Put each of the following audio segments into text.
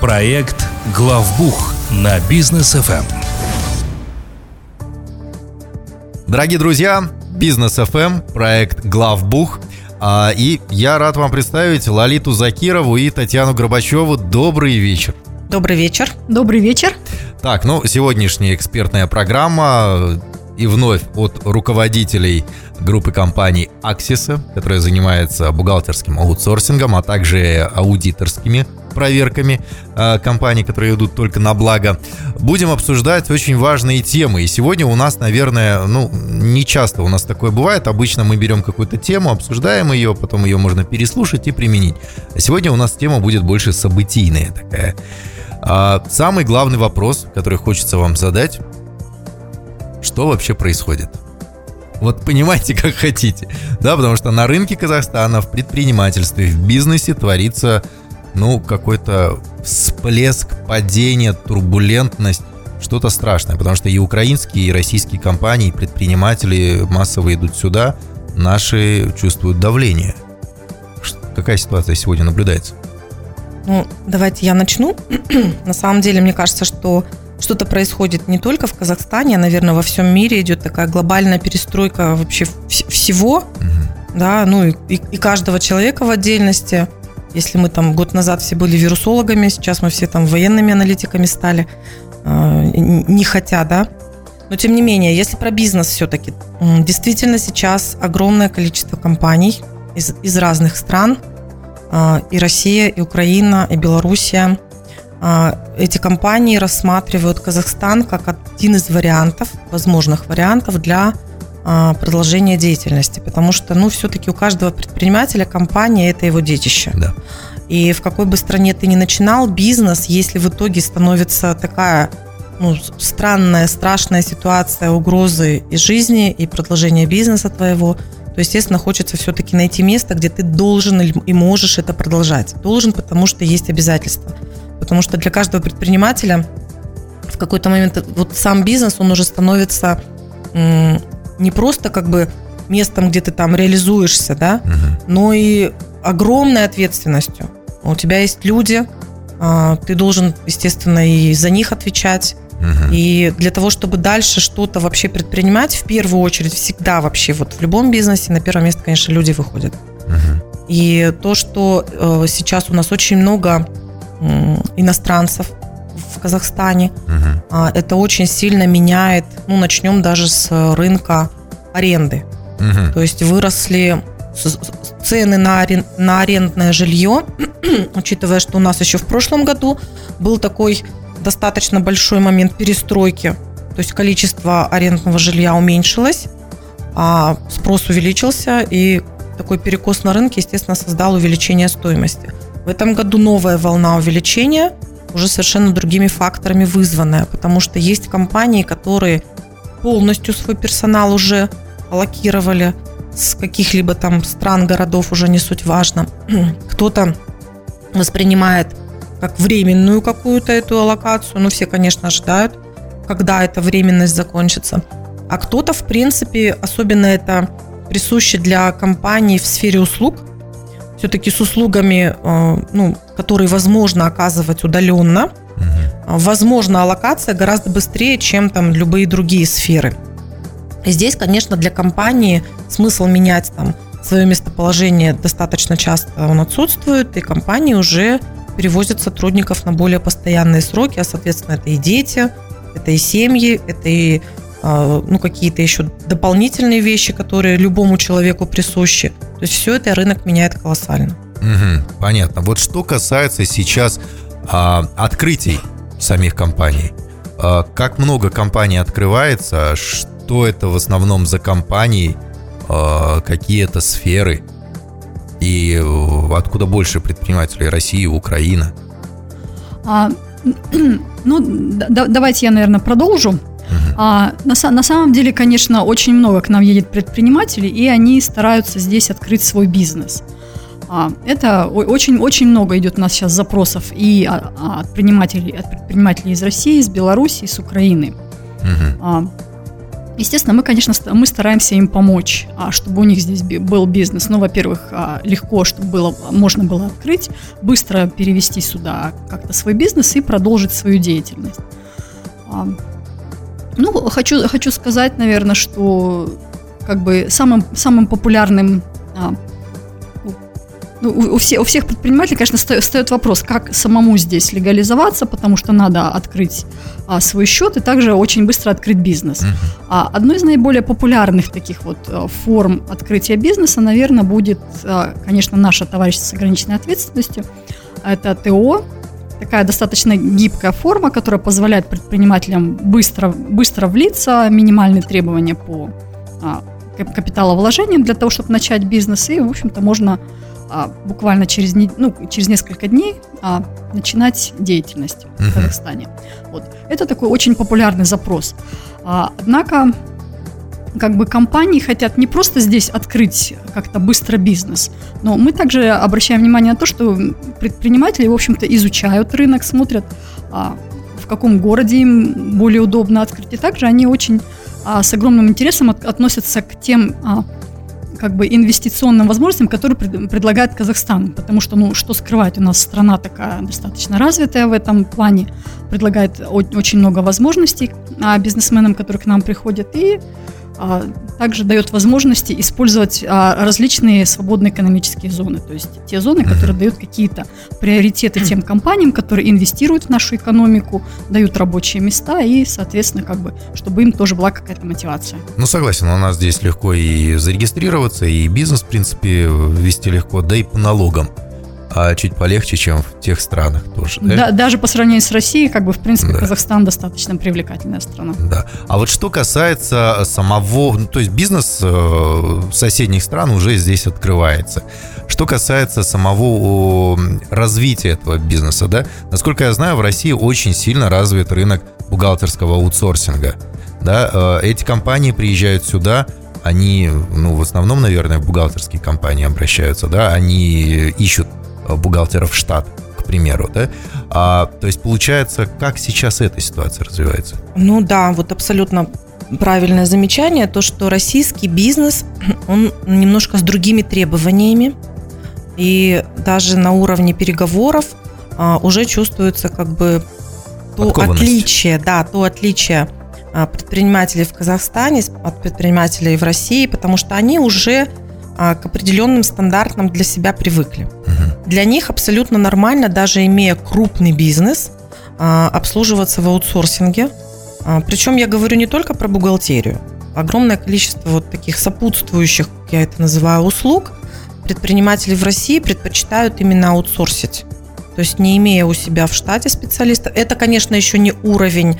Проект «Главбух» на бизнес ФМ. Дорогие друзья, Бизнес ФМ, проект Главбух. А, И я рад вам представить Лолиту Закирову и Татьяну Горбачеву. Добрый вечер. Добрый вечер. Добрый вечер. Так, ну, сегодняшняя экспертная программа и вновь от руководителей группы компаний Аксиса, которая занимается бухгалтерским аутсорсингом, а также аудиторскими проверками э, компаний, которые идут только на благо. Будем обсуждать очень важные темы. И сегодня у нас, наверное, ну, не часто у нас такое бывает. Обычно мы берем какую-то тему, обсуждаем ее, потом ее можно переслушать и применить. А сегодня у нас тема будет больше событийная такая. А, самый главный вопрос, который хочется вам задать, что вообще происходит? Вот понимаете, как хотите. Да, потому что на рынке Казахстана, в предпринимательстве, в бизнесе творится, ну, какой-то всплеск, падение, турбулентность, что-то страшное. Потому что и украинские, и российские компании, и предприниматели массово идут сюда, наши чувствуют давление. Какая ситуация сегодня наблюдается? Ну, давайте я начну. На самом деле, мне кажется, что что-то происходит не только в Казахстане, а, наверное, во всем мире идет такая глобальная перестройка вообще вс- всего, Мгм. да, ну и- и каждого человека в отдельности. Если мы там год назад все были вирусологами, сейчас мы все там военными аналитиками стали, н- не хотя, да. Но тем не менее, если про бизнес все-таки, действительно сейчас огромное количество компаний из, из разных стран, а, и Россия, и Украина, и Белоруссия. А, Эти компании рассматривают Казахстан как один из вариантов, возможных вариантов для а, продолжения деятельности, потому что, ну, все-таки у каждого предпринимателя компания – это его детище. Да. И в какой бы стране ты ни начинал бизнес, если в итоге становится такая ну, странная, страшная ситуация угрозы и жизни, и продолжения бизнеса твоего, то, естественно, хочется все-таки найти место, где ты должен и можешь это продолжать. Должен, потому что есть обязательства. Потому что для каждого предпринимателя в какой-то момент э, вот сам бизнес, он уже становится не просто как бы местом, где ты там реализуешься, да, Мгм. но и огромной ответственностью. У тебя есть люди, а, ты должен, естественно, и за них отвечать. И для того, чтобы дальше что-то вообще предпринимать, в первую очередь, всегда вообще вот в любом бизнесе на первое место, конечно, люди выходят. Мгм. И то, что э, сейчас у нас очень много иностранцев в Казахстане, а, это очень сильно меняет, ну, начнем даже с э, рынка аренды. Мгм. То есть выросли цены на, арен- на арендное жилье, учитывая, что у нас еще в прошлом году был такой достаточно большой момент перестройки. То есть количество арендного жилья уменьшилось, а спрос увеличился, и такой перекос на рынке, естественно, создал увеличение стоимости. В этом году новая волна увеличения, уже совершенно другими факторами вызванная, потому что есть компании, которые полностью свой персонал уже аллокировали с каких-либо там стран, городов, уже не суть важно. Кто-то воспринимает как временную какую-то эту аллокацию, ну все, конечно, ожидают, когда эта временность закончится. А кто-то, в принципе, особенно это присуще для компаний в сфере услуг, все-таки с услугами, э, ну, которые возможно оказывать удаленно, Мгм. возможно аллокация гораздо быстрее, чем там любые другие сферы. И здесь, конечно, для компании смысл менять там свое местоположение достаточно часто он отсутствует, и компании уже перевозят сотрудников на более постоянные сроки, а, соответственно, это и дети, это и семьи, это и ну, какие-то еще дополнительные вещи, которые любому человеку присущи. То есть все это рынок меняет колоссально. Мгм, понятно. Вот что касается сейчас а, открытий самих компаний. А, как много компаний открывается? Что это в основном за компании? А, какие это сферы? И э, откуда больше предпринимателей? Россия, Украина? А, ну, да- давайте я, наверное, продолжу. А, на, на самом деле, конечно, очень много к нам едет предпринимателей, и они стараются здесь открыть свой бизнес. А, это о- очень, очень много идет у нас сейчас запросов и а- а от предпринимателей, от предпринимателей из России, из Беларуси, из Украины. Мгм. А, Естественно, мы, конечно, мы стараемся им помочь, а, чтобы у них здесь был бизнес. Ну, во-первых, а, легко, чтобы было, можно было открыть, быстро перевести сюда как-то свой бизнес и продолжить свою деятельность. А, ну, хочу, хочу сказать, наверное, что как бы самым, самым популярным ну, у, у, все, у всех предпринимателей, конечно, встает вопрос, как самому здесь легализоваться, потому что надо открыть а, свой счет и также очень быстро открыть бизнес. Uh-huh. А, одной из наиболее популярных таких вот а, форм открытия бизнеса, наверное, будет, а, конечно, наше товарищество с ограниченной ответственностью. Это ТО, такая достаточно гибкая форма, которая позволяет предпринимателям быстро, быстро влиться, минимальные требования по а, капиталовложениям для того, чтобы начать бизнес, и, в общем-то, можно а, буквально через, ну, через несколько дней а, начинать деятельность uh-huh. в Казахстане. Вот. Это такой очень популярный запрос. А, однако, как бы компании хотят не просто здесь открыть как-то быстро бизнес, но мы также обращаем внимание на то, что предприниматели, в общем-то, изучают рынок, смотрят, а, в каком городе им более удобно открыть. И также они очень а, с огромным интересом от, относятся к тем а, как бы инвестиционным возможностям, которые пред, предлагает Казахстан. Потому что, ну, что скрывать, у нас страна такая достаточно развитая в этом плане, предлагает очень много возможностей бизнесменам, которые к нам приходят. И также дает возможности использовать а, различные свободные экономические зоны, то есть те зоны, которые дают какие-то приоритеты тем компаниям, которые инвестируют в нашу экономику, дают рабочие места и, соответственно, как бы, чтобы им тоже была какая-то мотивация. Ну, согласен, у нас здесь легко и зарегистрироваться, и бизнес, в принципе, вести легко, да и по налогам а чуть полегче, чем в тех странах тоже. Да? Да, даже по сравнению с Россией, как бы, в принципе, да. Казахстан достаточно привлекательная страна. Да. А вот что касается самого, ну, то есть бизнес э, соседних стран уже здесь открывается. Что касается самого развития этого бизнеса, да, насколько я знаю, в России очень сильно развит рынок бухгалтерского аутсорсинга. Да, э, эти компании приезжают сюда, они, ну, в основном, наверное, в бухгалтерские компании обращаются, да, они ищут Э, бухгалтеров в штат, к примеру, да? А, то есть получается, как сейчас эта ситуация развивается? Ну да, вот абсолютно правильное замечание, то, что российский бизнес, он немножко с другими требованиями, и даже на уровне переговоров а, уже чувствуется как бы то отличие, да, то отличие а, предпринимателей в Казахстане от предпринимателей в России, потому что они уже а, к определенным стандартам для себя привыкли. Угу. Для них абсолютно нормально, даже имея крупный бизнес, а, обслуживаться в аутсорсинге. А, Причем я говорю не только про бухгалтерию. Огромное количество вот таких сопутствующих, как я это называю, услуг предприниматели в России предпочитают именно аутсорсить. То есть не имея у себя в штате специалиста. Это, конечно, еще не уровень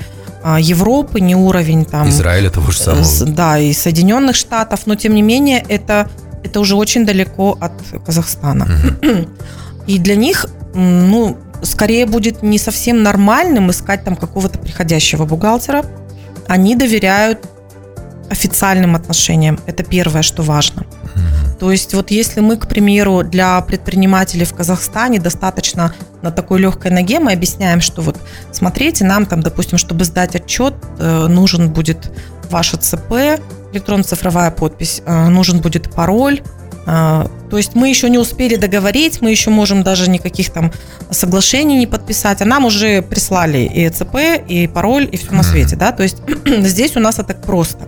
Европы, не уровень там... Израиля того же самого. Да, и Соединенных Штатов, но тем не менее это это уже очень далеко от Казахстана. И для них, ну, скорее будет не совсем нормальным искать там какого-то приходящего бухгалтера. Они доверяют официальным отношениям. Это первое, что важно. То есть вот если мы, к примеру, для предпринимателей в Казахстане достаточно на такой легкой ноге, мы объясняем, что вот смотрите, нам там, допустим, чтобы сдать отчет, э, нужен будет ваше ЦП, электронно-цифровая подпись, э, нужен будет пароль. Э, то есть мы еще не успели договорить, мы еще можем даже никаких там соглашений не подписать, а нам уже прислали и ЦП, и пароль, и все на свете, да, то есть здесь у нас это просто.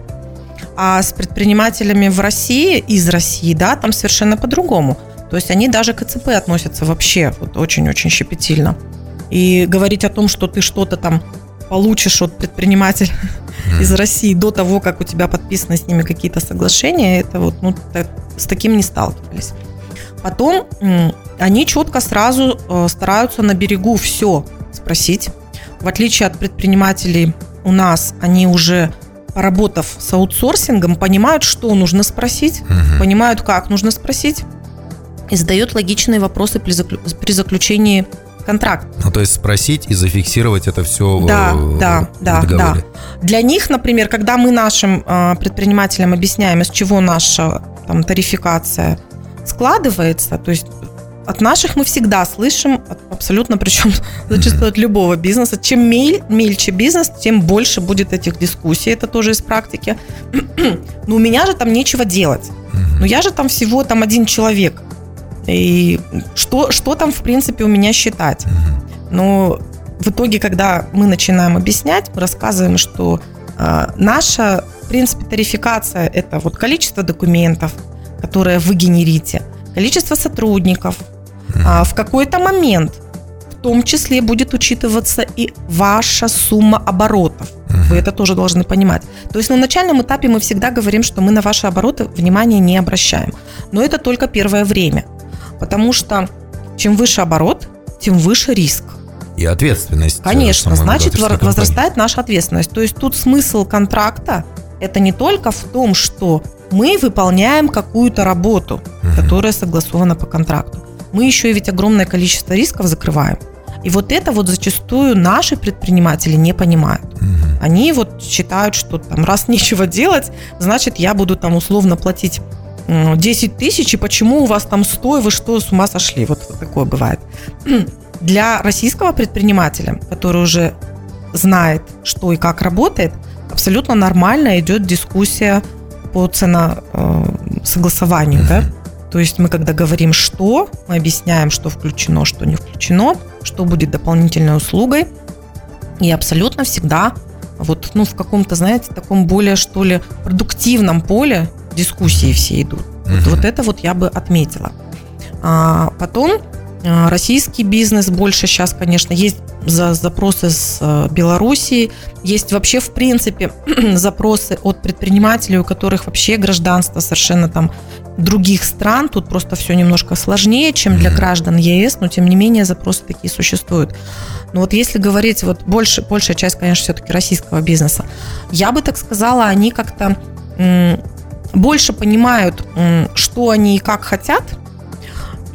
А с предпринимателями в России, из России, да, там совершенно по-другому. То есть они даже к ЦП относятся вообще вот очень-очень щепетильно. И говорить о том, что ты что-то там получишь от предпринимателя mm. из России до того, как у тебя подписаны с ними какие-то соглашения, это вот, ну, так, с таким не сталкивались. Потом они четко сразу э, стараются на берегу все спросить. В отличие от предпринимателей у нас, они уже поработав с аутсорсингом, понимают, что нужно спросить, угу. понимают, как нужно спросить, и задают логичные вопросы при, заклю... при заключении контракт. Ну, то есть спросить и зафиксировать это все да, в, да, в да, договоре. Да. Для них, например, когда мы нашим э, предпринимателям объясняем, из чего наша там, тарификация складывается, то есть от наших мы всегда слышим, абсолютно, причем зачастую от любого бизнеса, чем мель, мельче бизнес, тем больше будет этих дискуссий. Это тоже из практики. Но у меня же там нечего делать. Но я же там всего там один человек. И что, что там, в принципе, у меня считать? Но в итоге, когда мы начинаем объяснять, мы рассказываем, что э, наша, в принципе, тарификация – это вот количество документов, которые вы генерите, количество сотрудников. А в какой-то момент в том числе будет учитываться и ваша сумма оборотов. Вы это тоже должны понимать. То есть на начальном этапе мы всегда говорим, что мы на ваши обороты внимания не обращаем. Но это только первое время. Потому что чем выше оборот, тем выше риск. И ответственность. э, Конечно, значит возрастает наша ответственность. То есть тут смысл контракта это не только в том, что мы выполняем какую-то работу, Мгм. которая согласована по контракту. Мы еще и ведь огромное количество рисков закрываем. И вот это вот зачастую наши предприниматели не понимают. Мгм. Они вот считают, что там раз нечего делать, значит я буду там условно платить 10 тысяч, и почему у вас там 100, и вы что, с ума сошли? Вот, такое бывает. Для российского предпринимателя, который уже знает, что и как работает, абсолютно нормально идет дискуссия по ценосогласованию, да? То есть мы когда говорим что, мы объясняем, что включено, что не включено, что будет дополнительной услугой. И абсолютно всегда вот ну, в каком-то, знаете, таком более, что ли, продуктивном поле дискуссии все идут. Вот, Мгм. вот это вот я бы отметила. А, потом а, российский бизнес больше сейчас, конечно, есть за запросы с э, Белоруссии, есть вообще, в принципе, запросы от предпринимателей, у которых вообще гражданство совершенно там других стран. Тут просто все немножко сложнее, чем для граждан ЕС, но тем не менее запросы такие существуют. Но вот если говорить, вот больше, большая часть, конечно, все-таки российского бизнеса, я бы так сказала, они как-то больше понимают, что они и как хотят,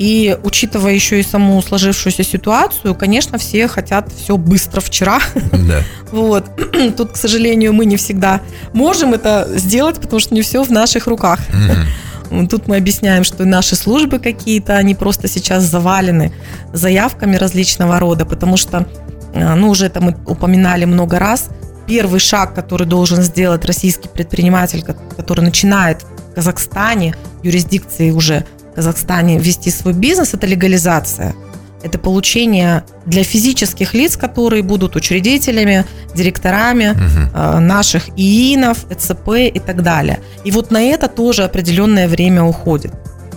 и учитывая еще и саму сложившуюся ситуацию, конечно, все хотят все быстро вчера. Да. Вот. Тут, к сожалению, мы не всегда можем это сделать, потому что не все в наших руках. Мгм. Тут мы объясняем, что наши службы какие-то, они просто сейчас завалены заявками различного рода, потому что, э, ну, уже это мы упоминали много раз, первый шаг, который должен сделать российский предприниматель, ко- который начинает в Казахстане, юрисдикции уже в Казахстане вести свой бизнес, это легализация. Это получение для физических лиц, которые будут учредителями, директорами, Мгм. э, наших ИИНов, ЭЦП и так далее. И вот на это тоже определенное время уходит.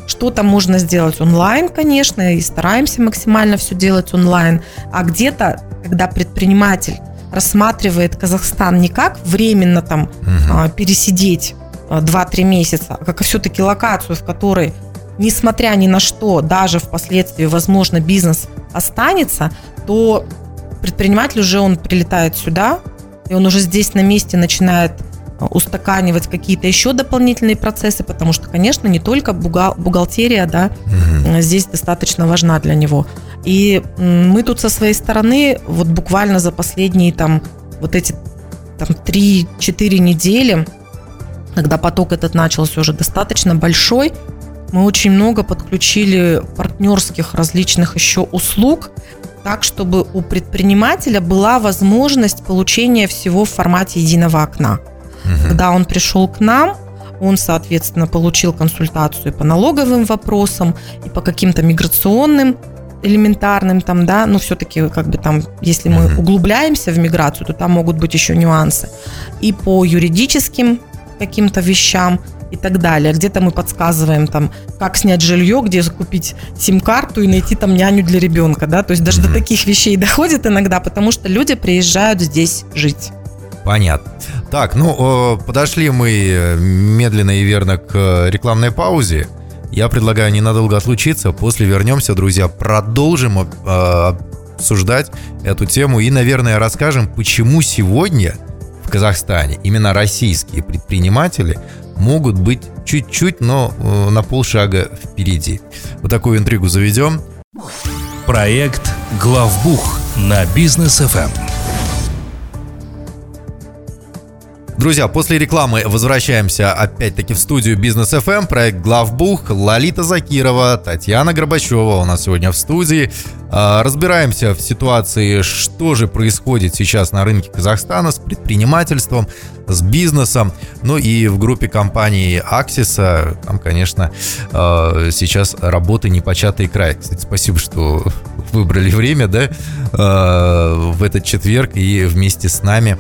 Что-то можно сделать онлайн, конечно, и стараемся максимально все делать онлайн. А где-то, когда предприниматель рассматривает Казахстан не как временно там а, пересидеть а, 2-3 месяца, а как все-таки локацию, в которой, несмотря ни на что, даже впоследствии, возможно, бизнес останется, то предприниматель уже он прилетает сюда, и он уже здесь на месте начинает а, устаканивать какие-то еще дополнительные процессы, потому что, конечно, не только бухгал- бухгалтерия, да, э, здесь достаточно важна для него. И мы тут со своей стороны, вот буквально за последние там вот эти там 3-4 недели, когда поток этот начался уже достаточно большой, мы очень много подключили партнерских различных еще услуг, так, чтобы у предпринимателя была возможность получения всего в формате единого окна. Мгм. Когда он пришел к нам, он, соответственно, получил консультацию по налоговым вопросам и по каким-то миграционным элементарным там, да, но все-таки как бы там, если мы углубляемся в миграцию, то там могут быть еще нюансы. И по юридическим каким-то вещам и так далее. Где-то мы подсказываем там, как снять жилье, где закупить сим-карту и найти там няню для ребенка, да, то есть даже до таких вещей доходит иногда, потому что люди приезжают здесь жить. Понятно. Так, ну, э, подошли мы э, медленно и верно к э, рекламной паузе. Я предлагаю ненадолго отлучиться. После вернемся, друзья, продолжим э, обсуждать эту тему и, наверное, расскажем, почему сегодня в Казахстане именно российские предприниматели могут быть чуть-чуть, но э, на полшага впереди. Вот такую интригу заведем. Проект «Главбух» на Бизнес ФМ. Друзья, после рекламы возвращаемся опять-таки в студию Бизнес FM, проект Главбух, Лолита Закирова, Татьяна Горбачева у нас сегодня в студии. А, разбираемся в ситуации, что же происходит сейчас на рынке Казахстана с предпринимательством, с бизнесом. Ну и в группе компании Аксиса, там, конечно, а, сейчас работы непочатый край. Кстати, спасибо, что выбрали время, да, а, в этот четверг и вместе с нами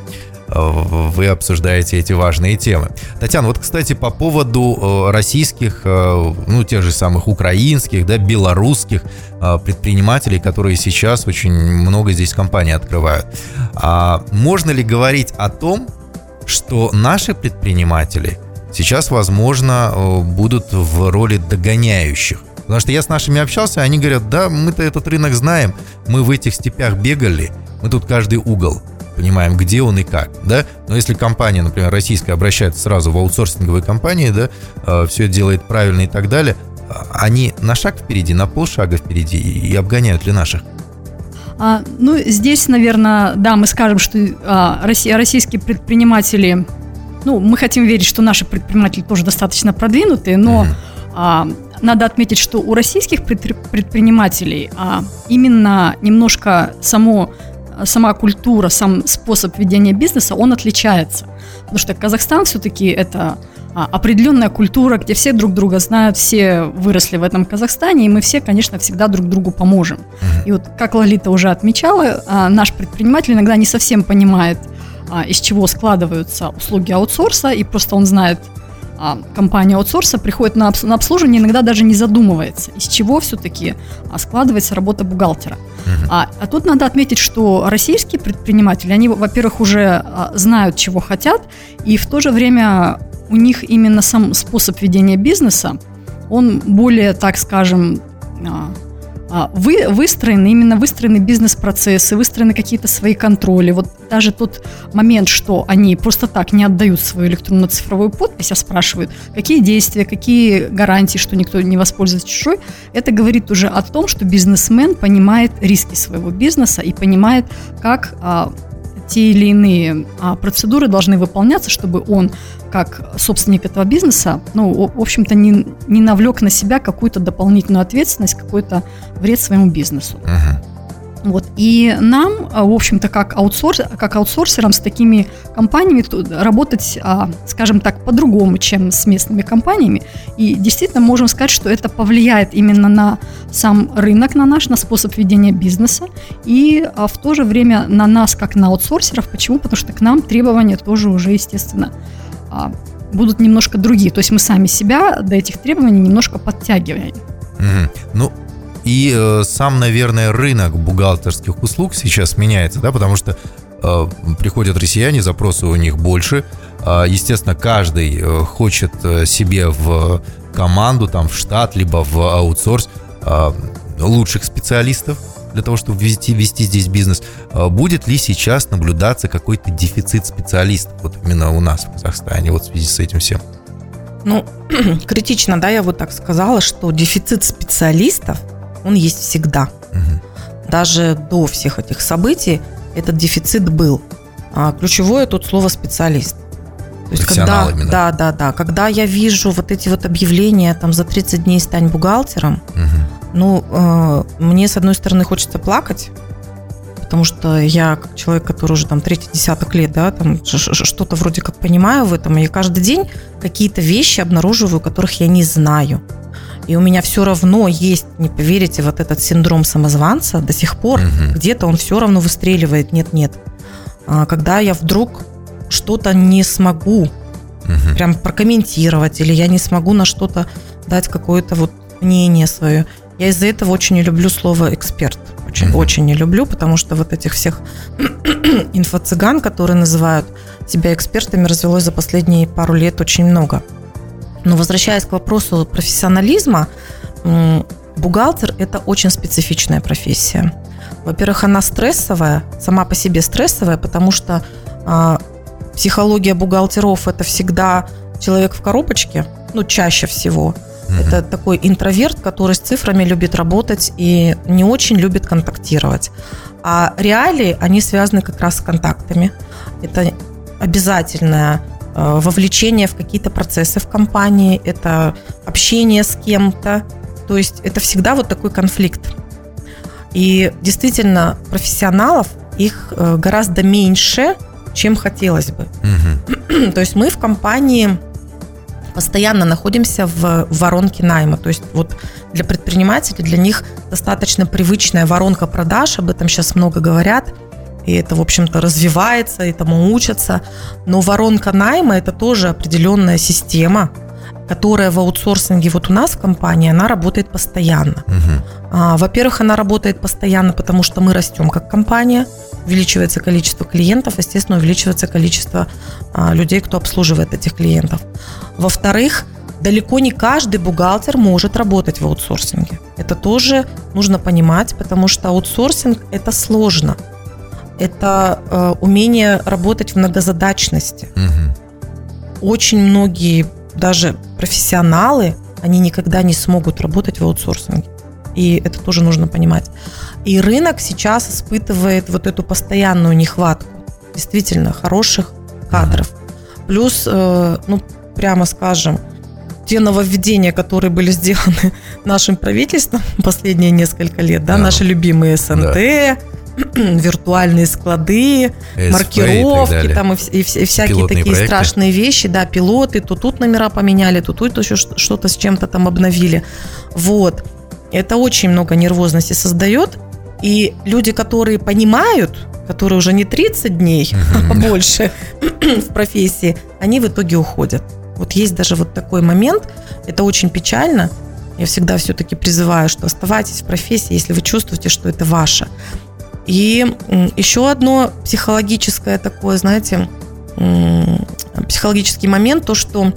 вы обсуждаете эти важные темы. Татьяна, вот, кстати, по поводу э, российских, э, ну, тех же самых украинских, да, белорусских э, предпринимателей, которые сейчас очень много здесь компаний открывают. А можно ли говорить о том, что наши предприниматели сейчас, возможно, будут в роли догоняющих? Потому что я с нашими общался, они говорят, да, мы-то этот рынок знаем, мы в этих степях бегали, мы тут каждый угол понимаем, где он и как, да. Но если компания, например, российская, обращается сразу в аутсорсинговые компании, да, э, все делает правильно и так далее, они на шаг впереди, на полшага впереди и обгоняют ли наших? А, ну, здесь, наверное, да, мы скажем, что а, российские предприниматели, ну, мы хотим верить, что наши предприниматели тоже достаточно продвинутые, но mm а, надо отметить, что у российских предпринимателей а, именно немножко само сама культура, сам способ ведения бизнеса, он отличается. Потому что Казахстан все-таки это а, определенная культура, где все друг друга знают, все выросли в этом Казахстане, и мы все, конечно, всегда друг другу поможем. И вот, как Лолита уже отмечала, а, наш предприниматель иногда не совсем понимает, а, из чего складываются услуги аутсорса, и просто он знает, компания аутсорса приходит на обслуживание, иногда даже не задумывается, из чего все-таки складывается работа бухгалтера. А, а тут надо отметить, что российские предприниматели, они, во-первых, уже а, знают, чего хотят, и в то же время у них именно сам способ ведения бизнеса, он более, так скажем, а, а, вы, выстроены, именно выстроены бизнес-процессы, выстроены какие-то свои контроли. Вот даже тот момент, что они просто так не отдают свою электронно-цифровую подпись, а спрашивают, какие действия, какие гарантии, что никто не воспользуется чужой, это говорит уже о том, что бизнесмен понимает риски своего бизнеса и понимает, как а, те или иные а, процедуры должны выполняться, чтобы он, как собственник этого бизнеса, ну, в общем-то, не, не навлек на себя какую-то дополнительную ответственность, какой-то вред своему бизнесу. Uh-huh. Вот. И нам, а, в общем-то, как, аутсорс, как аутсорсерам с такими компаниями работать, а, скажем так, по-другому, чем с местными компаниями. И действительно можем сказать, что это повлияет именно на сам рынок, на наш, на способ ведения бизнеса. И а, в то же время на нас, как на аутсорсеров. Почему? Потому что к нам требования тоже уже, естественно, будут немножко другие. То есть мы сами себя до этих требований немножко подтягиваем. Mm-hmm. Ну, и э, сам, наверное, рынок бухгалтерских услуг сейчас меняется, да, потому что э, приходят россияне, запросы у них больше. Э, естественно, каждый э, хочет э, себе в команду, там, в штат, либо в аутсорс э, лучших специалистов для того, чтобы вести, вести здесь бизнес. Э, будет ли сейчас наблюдаться какой-то дефицит специалистов вот именно у нас в Казахстане вот в связи с этим всем? Ну, критично, да, я вот так сказала, что дефицит специалистов – он есть всегда. Угу. Даже до всех этих событий этот дефицит был. А ключевое тут слово специалист. То есть, когда, именно. да, да, да, когда я вижу вот эти вот объявления, там, за 30 дней стань бухгалтером, угу. Ну, э, мне, с одной стороны, хочется плакать, потому что я, как человек, который уже там третий десяток лет, да, там что-то вроде как понимаю в этом, и каждый день какие-то вещи обнаруживаю, которых я не знаю. И у меня все равно есть, не поверите, вот этот синдром самозванца до сих пор. Угу. Где-то он все равно выстреливает. Нет-нет. А, когда я вдруг что-то не смогу угу. прям прокомментировать, или я не смогу на что-то дать какое-то вот мнение свое. Я из-за этого очень не люблю слово эксперт. Очень, угу. очень не люблю, потому что вот этих всех инфо-цыган, которые называют себя экспертами, развелось за последние пару лет очень много. Но возвращаясь к вопросу профессионализма, бухгалтер – это очень специфичная профессия. Во-первых, она стрессовая, сама по себе стрессовая, потому что э, психология бухгалтеров – это всегда человек в коробочке, ну, чаще всего. Mm-hmm. Это такой интроверт, который с цифрами любит работать и не очень любит контактировать. А реалии, они связаны как раз с контактами. Это обязательное э, вовлечение в какие-то процессы в компании, это общение с кем-то. То есть это всегда вот такой конфликт. И действительно, профессионалов их э, гораздо меньше, чем хотелось бы. Мгм. То есть мы в компании постоянно находимся в воронке найма. То есть вот для предпринимателей, для них достаточно привычная воронка продаж, об этом сейчас много говорят, и это, в общем-то, развивается, этому учатся. Но воронка найма – это тоже определенная система, которая в аутсорсинге вот у нас в компании, она работает постоянно. А, Во-первых, она работает постоянно, потому что мы растем как компания, увеличивается количество клиентов, естественно, увеличивается количество а, людей, кто обслуживает этих клиентов. Во-вторых, далеко не каждый бухгалтер может работать в аутсорсинге. Это тоже нужно понимать, потому что аутсорсинг – это сложно. Это э, умение работать в многозадачности Мгм. очень многие даже профессионалы, они никогда не смогут работать в аутсорсинге. И это тоже нужно понимать. И рынок сейчас испытывает вот эту постоянную нехватку действительно хороших кадров. Плюс, э, ну, прямо скажем, те нововведения, которые были сделаны нашим правительством последние несколько лет, да, Да. наши любимые СНТ, виртуальные склады, СП и так маркировки далее. там и, и и всякие Пилотные такие проекты. страшные вещи, да, пилоты, то тут номера поменяли, то тут еще что-то с чем-то там обновили. Вот. Это очень много нервозности создает. И люди, которые понимают, которые уже не 30 дней, а больше в профессии, они в итоге уходят. Вот есть даже вот такой момент. Это очень печально. Я всегда все-таки призываю, что оставайтесь в профессии, если вы чувствуете, что это ваше. И еще одно психологическое такое, знаете, психологический момент, то, что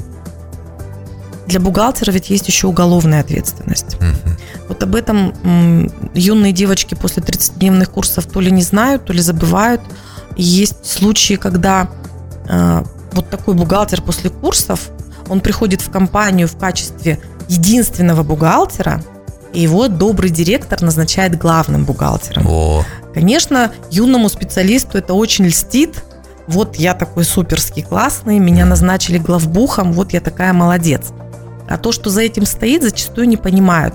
для бухгалтера ведь есть еще уголовная ответственность. Мгм. Вот об этом юные девочки после 30-дневных курсов то ли не знают, то ли забывают. Есть случаи, когда э, вот такой бухгалтер после курсов, он приходит в компанию в качестве единственного бухгалтера, и его добрый директор назначает главным бухгалтером. О, Конечно, юному специалисту это очень льстит. Вот я такой суперский классный, меня назначили главбухом, вот я такая молодец. А то, что за этим стоит, зачастую не понимают.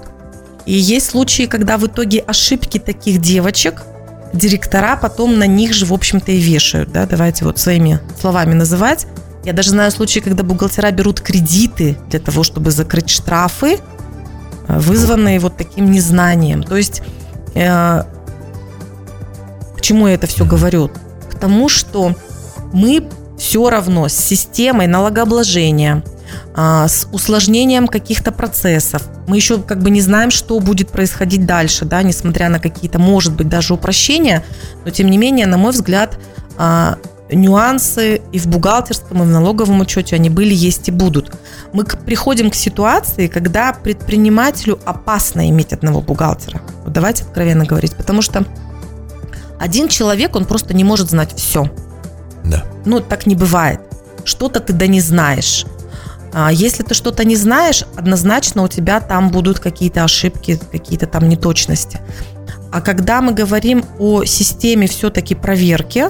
И есть случаи, когда в итоге ошибки таких девочек директора потом на них же, в общем-то, и вешают. Да? Давайте вот своими словами называть. Я даже знаю случаи, когда бухгалтера берут кредиты для того, чтобы закрыть штрафы, э, вызванные вот таким незнанием. То есть э, к чему я это все говорю? К тому, что мы все равно с системой налогообложения, а, с усложнением каких-то процессов. Мы еще как бы не знаем, что будет происходить дальше, да, несмотря на какие-то, может быть, даже упрощения, но тем не менее, на мой взгляд, а, нюансы и в бухгалтерском, и в налоговом учете они были, есть и будут. Мы приходим к ситуации, когда предпринимателю опасно иметь одного бухгалтера. Вот давайте откровенно говорить, потому что один человек, он просто не может знать все. да. Ну, так не бывает. Что-то ты да не знаешь. А Если ты что-то не знаешь, однозначно у тебя там будут какие-то ошибки, какие-то там неточности. А когда мы говорим о системе все-таки проверки,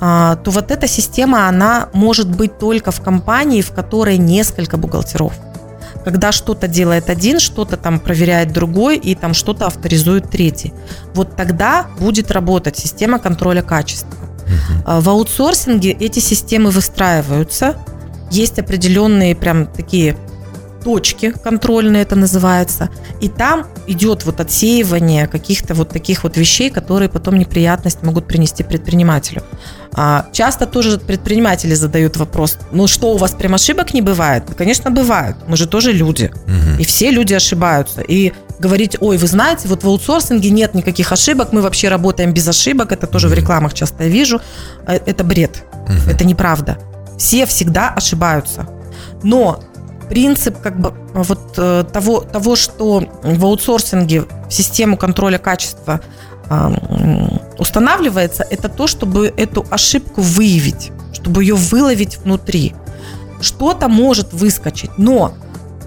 а, то вот эта система, она может быть только в компании, в которой несколько бухгалтеров. Когда что-то делает один, что-то там проверяет другой, и там что-то авторизует третий. Вот тогда будет работать система контроля качества. А В аутсорсинге эти системы выстраиваются. Есть определенные прям такие точки контрольные это называется. И там идет вот отсеивание каких-то вот таких вот вещей, которые потом неприятность могут принести предпринимателю. А, часто тоже предприниматели задают вопрос, ну что, у вас прям ошибок не бывает? Да, конечно, бывают. Мы же тоже люди. И все люди ошибаются. И говорить, ой, вы знаете, вот в аутсорсинге нет никаких ошибок, мы вообще работаем без ошибок, это тоже в рекламах часто я вижу, э, это бред, это неправда. Все всегда ошибаются. Но принцип как бы вот э, того, того, что в аутсорсинге в систему контроля качества устанавливается, это то, чтобы эту ошибку выявить, чтобы ее выловить внутри. Что-то может выскочить, но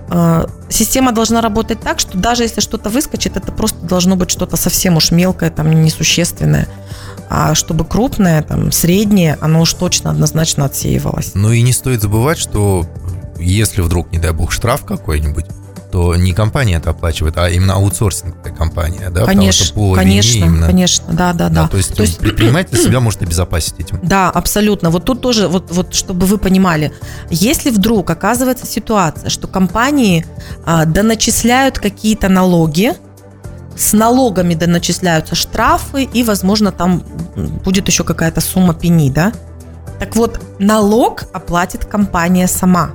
э, система должна работать так, что даже если что-то выскочит, это просто должно быть что-то совсем уж мелкое, там несущественное. а чтобы крупное, там, среднее, оно уж точно однозначно отсеивалось. Ну и не стоит забывать, что если вдруг, не дай бог, штраф какой-нибудь, то не компания это оплачивает, а именно аутсорсинговая компания, да? Конечно, Потому что по конечно, вине именно... конечно, да, да, да. То есть, То есть- предприниматель себя может обезопасить этим. Да, абсолютно. Вот тут тоже, вот, вот чтобы вы понимали, если вдруг оказывается ситуация, что компании а, доначисляют какие-то налоги, с налогами доначисляются штрафы, и, возможно, там будет еще какая-то сумма пени, да? Так вот, налог оплатит компания сама.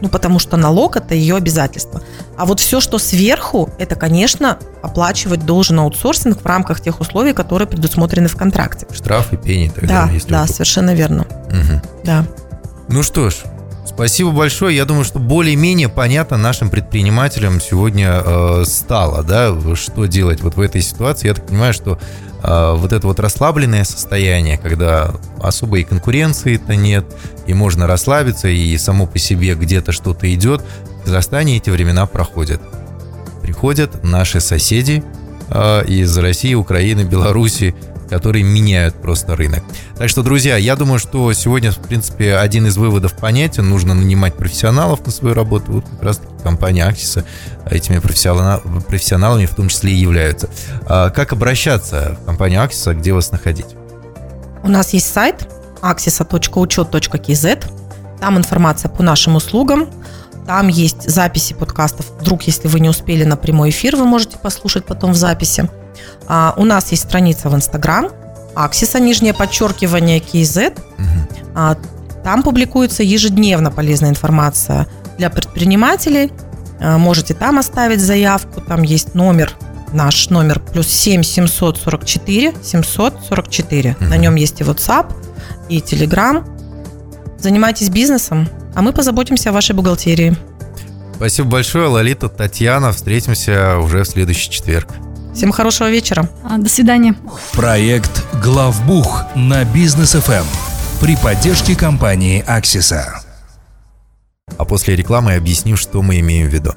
Ну, потому что налог – это ее обязательство. А вот все, что сверху, это, конечно, оплачивать должен аутсорсинг в рамках тех условий, которые предусмотрены в контракте. Штрафы, пени и так Да, далее. да, совершенно верно. Мгм. Да. Ну что ж, спасибо большое. Я думаю, что более-менее понятно нашим предпринимателям сегодня э, стало, да, что делать вот в этой ситуации. Я так понимаю, что э, вот это вот расслабленное состояние, когда особо и конкуренции-то нет, и можно расслабиться, и само по себе где-то что-то идет, в Казахстане эти времена проходят. Приходят наши соседи э, из России, Украины, Беларуси, которые меняют просто рынок. Так что, друзья, я думаю, что сегодня, в принципе, один из выводов понятен. Нужно нанимать профессионалов на свою работу. Вот как раз-таки компания Аксиса этими профессионал- профессионалами в том числе и являются. А как обращаться в компанию Аксиса, где вас находить? У нас есть сайт axisa.учет.kz. Там информация по нашим услугам. Там есть записи подкастов. Вдруг, если вы не успели на прямой эфир, вы можете послушать потом в записи. А, у нас есть страница в Инстаграм. Аксиса, нижнее подчеркивание, KZ. А, Там публикуется ежедневно полезная информация для предпринимателей. А, Можете там оставить заявку. Там есть номер, наш номер плюс 7 744 744. На Мгм. нем есть и WhatsApp, и Telegram. Занимайтесь бизнесом, а мы позаботимся о вашей бухгалтерии. Спасибо большое, Лолита, Татьяна. Встретимся уже в следующий четверг. Всем хорошего вечера. А, До свидания. Проект «Главбух» на бизнес ФМ при поддержке компании «Аксиса». А после рекламы объясню, что мы имеем в виду.